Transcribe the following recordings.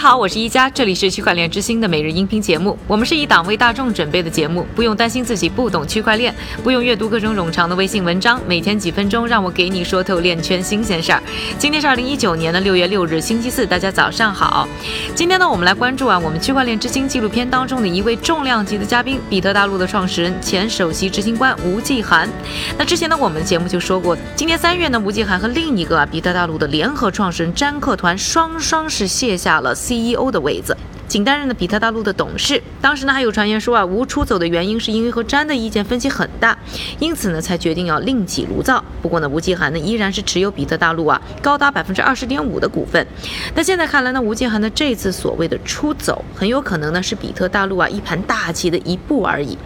好，我是一加，这里是区块链之星的每日音频节目。我们是一档为大众准备的节目，不用担心自己不懂区块链，不用阅读各种冗长的微信文章，每天几分钟，让我给你说透链圈新鲜事儿。今天是二零一九年的六月六日，星期四，大家早上好。今天呢，我们来关注啊，我们区块链之星纪录片当中的一位重量级的嘉宾，比特大陆的创始人、前首席执行官吴继寒。那之前呢，我们的节目就说过，今年三月呢，吴继寒和另一个啊，比特大陆的联合创始人詹克团双双是卸下了。CEO 的位子。仅担任了比特大陆的董事。当时呢，还有传言说啊，吴出走的原因是因为和詹的意见分歧很大，因此呢，才决定要另起炉灶。不过呢，吴继寒呢依然是持有比特大陆啊高达百分之二十点五的股份。那现在看来呢，吴继寒的这次所谓的出走，很有可能呢是比特大陆啊一盘大棋的一步而已。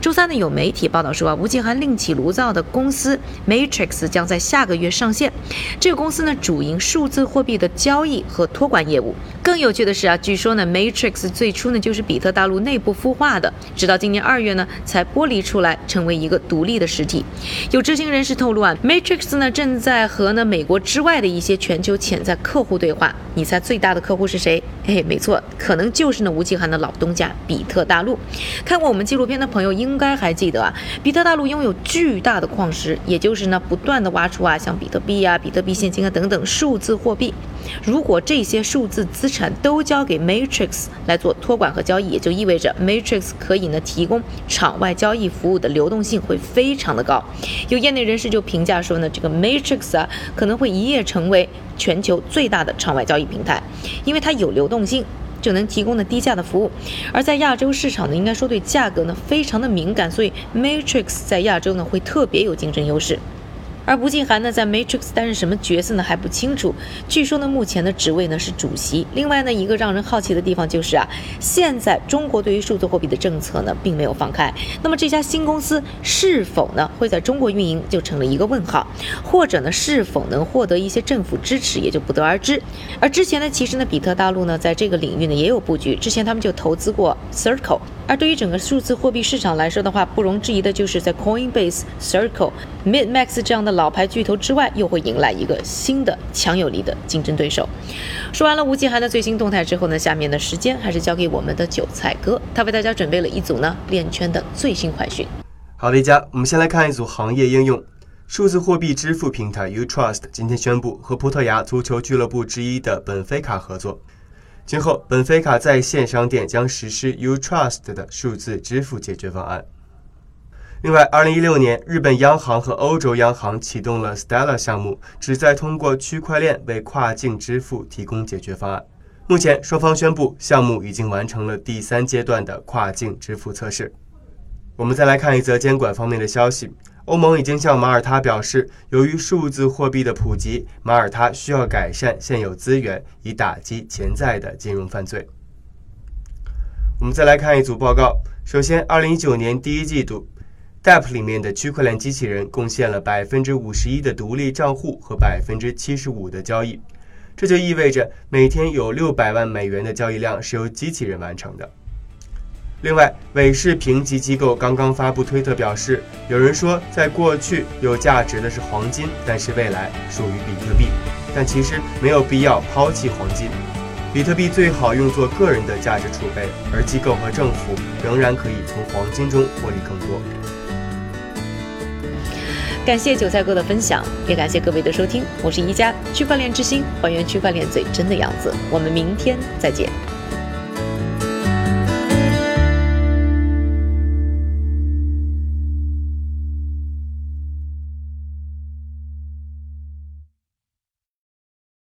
周三呢，有媒体报道说啊，吴继寒另起炉灶的公司 Matrix 将在下个月上线。这个公司呢，主营数字货币的交易和托管业务。更有趣的是啊，据说呢 May Matrix 最初呢就是比特大陆内部孵化的，直到今年二月呢才剥离出来成为一个独立的实体。有知情人士透露啊，Matrix 呢正在和呢美国之外的一些全球潜在客户对话。你猜最大的客户是谁？哎，没错，可能就是那吴继寒的老东家比特大陆。看过我们纪录片的朋友应该还记得啊，比特大陆拥有巨大的矿石，也就是呢不断的挖出啊像比特币啊、比特币现金啊等等数字货币。如果这些数字资产都交给 Matrix 来做托管和交易，也就意味着 Matrix 可以呢提供场外交易服务的流动性会非常的高。有业内人士就评价说呢，这个 Matrix 啊可能会一夜成为全球最大的场外交易平台，因为它有流动性，就能提供的低价的服务。而在亚洲市场呢，应该说对价格呢非常的敏感，所以 Matrix 在亚洲呢会特别有竞争优势。而吴敬寒呢，在 Matrix 担任什么角色呢？还不清楚。据说呢，目前的职位呢是主席。另外呢，一个让人好奇的地方就是啊，现在中国对于数字货币的政策呢，并没有放开。那么这家新公司是否呢会在中国运营，就成了一个问号。或者呢，是否能获得一些政府支持，也就不得而知。而之前呢，其实呢，比特大陆呢，在这个领域呢也有布局。之前他们就投资过 Circle。而对于整个数字货币市场来说的话，不容置疑的就是在 Coinbase、Circle、MidMax 这样的老牌巨头之外，又会迎来一个新的强有力的竞争对手。说完了吴继涵的最新动态之后呢，下面的时间还是交给我们的韭菜哥，他为大家准备了一组呢链圈的最新快讯。好的，一家，我们先来看一组行业应用。数字货币支付平台 Utrust 今天宣布和葡萄牙足球俱乐部之一的本菲卡合作。今后，本菲卡在线商店将实施 Utrust 的数字支付解决方案。另外，2016年，日本央行和欧洲央行启动了 Stella 项目，旨在通过区块链为跨境支付提供解决方案。目前，双方宣布项目已经完成了第三阶段的跨境支付测试。我们再来看一则监管方面的消息。欧盟已经向马耳他表示，由于数字货币的普及，马耳他需要改善现有资源，以打击潜在的金融犯罪。我们再来看一组报告。首先，二零一九年第一季度，Dap 里面的区块链机器人贡献了百分之五十一的独立账户和百分之七十五的交易，这就意味着每天有六百万美元的交易量是由机器人完成的。另外，韦氏评级机构刚刚发布推特表示，有人说在过去有价值的是黄金，但是未来属于比特币。但其实没有必要抛弃黄金，比特币最好用作个人的价值储备，而机构和政府仍然可以从黄金中获利更多。感谢韭菜哥的分享，也感谢各位的收听。我是宜家区块链之星，还原区块链最真的样子。我们明天再见。